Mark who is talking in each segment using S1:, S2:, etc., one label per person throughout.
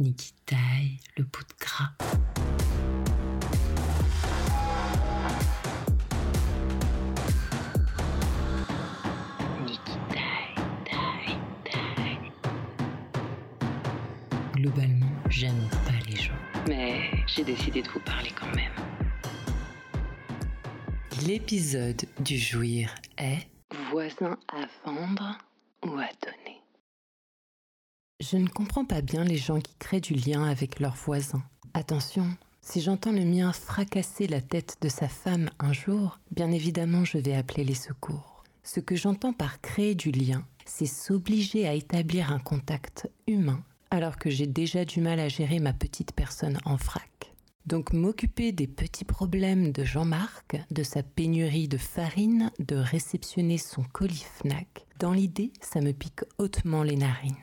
S1: ni qui taille le bout de gras. Ni qui taille, taille, taille. Globalement, j'aime pas les gens. Mais j'ai décidé de vous parler quand même. L'épisode du jouir est Voisin à vendre ou à donner. Je ne comprends pas bien les gens qui créent du lien avec leurs voisins. Attention, si j'entends le mien fracasser la tête de sa femme un jour, bien évidemment je vais appeler les secours. Ce que j'entends par créer du lien, c'est s'obliger à établir un contact humain alors que j'ai déjà du mal à gérer ma petite personne en frac. Donc m'occuper des petits problèmes de Jean-Marc, de sa pénurie de farine, de réceptionner son colis Fnac, dans l'idée, ça me pique hautement les narines.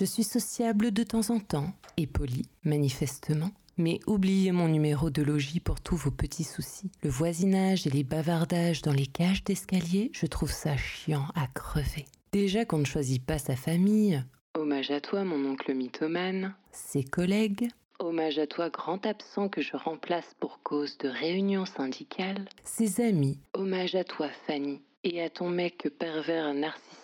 S1: Je suis sociable de temps en temps, et poli, manifestement, mais oubliez mon numéro de logis pour tous vos petits soucis. Le voisinage et les bavardages dans les cages d'escalier, je trouve ça chiant à crever. Déjà qu'on ne choisit pas sa famille, hommage à toi mon oncle mythomane, ses collègues, Hommage à toi, grand absent que je remplace pour cause de réunion syndicale. Ses amis. Hommage à toi, Fanny. Et à ton mec pervers narcissique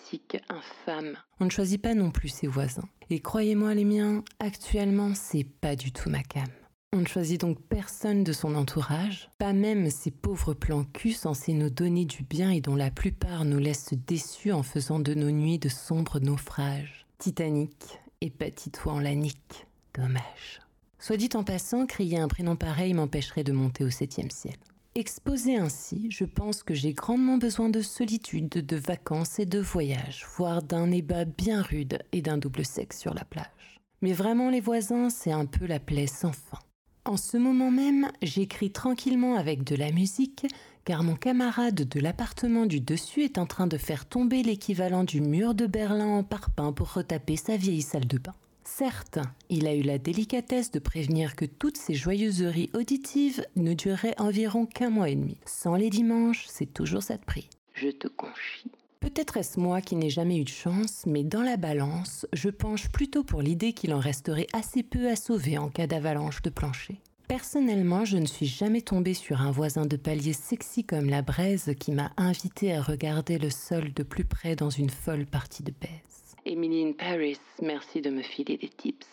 S1: infâme. On ne choisit pas non plus ses voisins. Et croyez-moi, les miens, actuellement, c'est pas du tout ma cam. On ne choisit donc personne de son entourage, pas même ces pauvres plans cul censés nous donner du bien et dont la plupart nous laissent déçus en faisant de nos nuits de sombres naufrages. Titanic, épatite-toi en la nique. Dommage. Soit dit en passant, crier un prénom pareil m'empêcherait de monter au septième ciel. Exposé ainsi, je pense que j'ai grandement besoin de solitude, de vacances et de voyages, voire d'un ébat bien rude et d'un double sexe sur la plage. Mais vraiment les voisins, c'est un peu la plaie sans fin. En ce moment même, j'écris tranquillement avec de la musique, car mon camarade de l'appartement du dessus est en train de faire tomber l'équivalent du mur de Berlin en parpaing pour retaper sa vieille salle de bain. Certes, il a eu la délicatesse de prévenir que toutes ces joyeuseries auditives ne dureraient environ qu'un mois et demi. Sans les dimanches, c'est toujours ça de prix. Je te confie. Peut-être est-ce moi qui n'ai jamais eu de chance, mais dans la balance, je penche plutôt pour l'idée qu'il en resterait assez peu à sauver en cas d'avalanche de plancher. Personnellement, je ne suis jamais tombée sur un voisin de palier sexy comme la braise qui m'a invité à regarder le sol de plus près dans une folle partie de baise. Emily in Paris, merci de me filer des tips.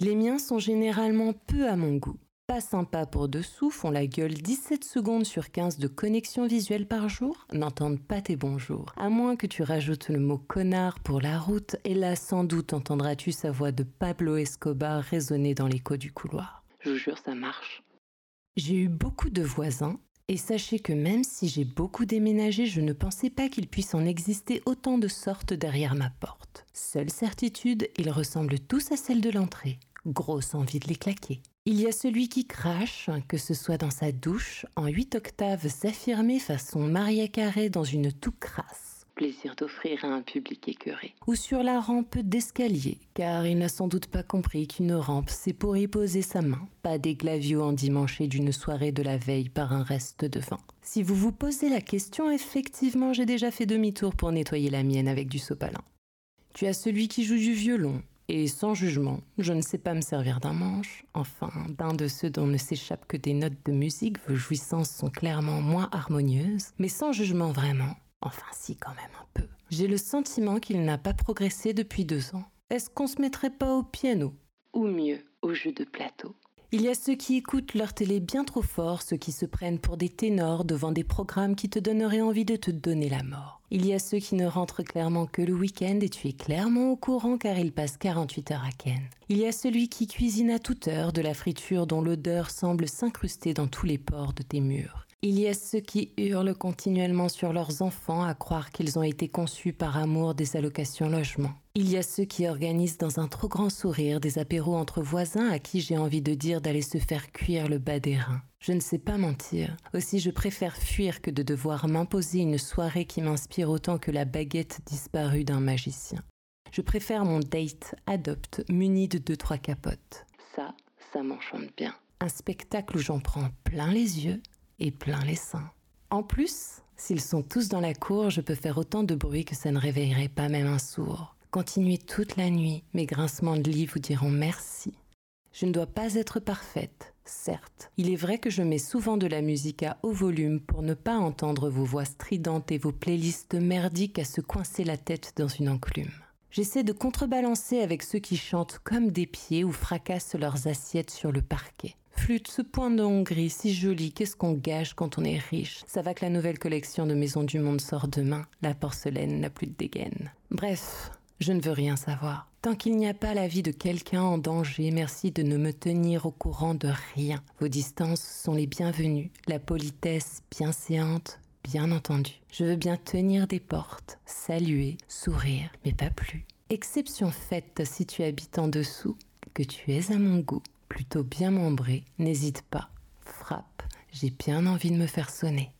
S1: Les miens sont généralement peu à mon goût. Pas sympa pour dessous, font la gueule 17 secondes sur 15 de connexion visuelle par jour, n'entendent pas tes bonjours. À moins que tu rajoutes le mot connard pour la route, et là sans doute entendras-tu sa voix de Pablo Escobar résonner dans l'écho du couloir. Je vous jure, ça marche. J'ai eu beaucoup de voisins, et sachez que même si j'ai beaucoup déménagé, je ne pensais pas qu'il puisse en exister autant de sortes derrière ma porte. Seule certitude, ils ressemblent tous à celle de l'entrée. Grosse envie de les claquer. Il y a celui qui crache, que ce soit dans sa douche, en 8 octaves s'affirmer façon Maria Carré dans une toux crasse plaisir d'offrir à un public écœuré. Ou sur la rampe d'escalier, car il n'a sans doute pas compris qu'une rampe, c'est pour y poser sa main, pas des glavios endimanchés d'une soirée de la veille par un reste de vin. Si vous vous posez la question, effectivement, j'ai déjà fait demi-tour pour nettoyer la mienne avec du sopalin. Tu as celui qui joue du violon, et sans jugement, je ne sais pas me servir d'un manche, enfin d'un de ceux dont ne s'échappent que des notes de musique, vos jouissances sont clairement moins harmonieuses, mais sans jugement vraiment, Enfin si, quand même un peu. J'ai le sentiment qu'il n'a pas progressé depuis deux ans. Est-ce qu'on se mettrait pas au piano? Ou mieux, au jeu de plateau il y a ceux qui écoutent leur télé bien trop fort, ceux qui se prennent pour des ténors devant des programmes qui te donneraient envie de te donner la mort. Il y a ceux qui ne rentrent clairement que le week-end et tu es clairement au courant car ils passent 48 heures à Ken. Il y a celui qui cuisine à toute heure de la friture dont l'odeur semble s'incruster dans tous les pores de tes murs. Il y a ceux qui hurlent continuellement sur leurs enfants à croire qu'ils ont été conçus par amour des allocations logement. Il y a ceux qui organisent dans un trop grand sourire des apéros entre voisins à qui j'ai envie de dire d'aller se faire cuire le bas des reins. Je ne sais pas mentir. Aussi je préfère fuir que de devoir m'imposer une soirée qui m'inspire autant que la baguette disparue d'un magicien. Je préfère mon date adopte muni de deux trois capotes. Ça, ça m'enchante bien. Un spectacle où j'en prends plein les yeux et plein les seins. En plus, s'ils sont tous dans la cour, je peux faire autant de bruit que ça ne réveillerait pas même un sourd. Continuez toute la nuit, mes grincements de lit vous diront merci. Je ne dois pas être parfaite, certes. Il est vrai que je mets souvent de la musique à haut volume pour ne pas entendre vos voix stridentes et vos playlists merdiques à se coincer la tête dans une enclume. J'essaie de contrebalancer avec ceux qui chantent comme des pieds ou fracassent leurs assiettes sur le parquet. Flûte, ce point de Hongrie, si joli, qu'est-ce qu'on gâche quand on est riche Ça va que la nouvelle collection de Maisons du Monde sort demain, la porcelaine n'a plus de dégaine. Bref, je ne veux rien savoir. Tant qu'il n'y a pas la vie de quelqu'un en danger, merci de ne me tenir au courant de rien. Vos distances sont les bienvenues, la politesse bienséante, bien entendu. Je veux bien tenir des portes, saluer, sourire, mais pas plus. Exception faite si tu habites en dessous, que tu es à mon goût, plutôt bien membré, n'hésite pas, frappe, j'ai bien envie de me faire sonner.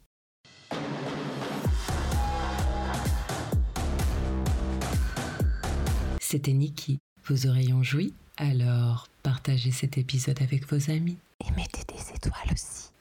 S1: C'était Niki. Vos oreilles ont joui Alors, partagez cet épisode avec vos amis. Et mettez des étoiles aussi.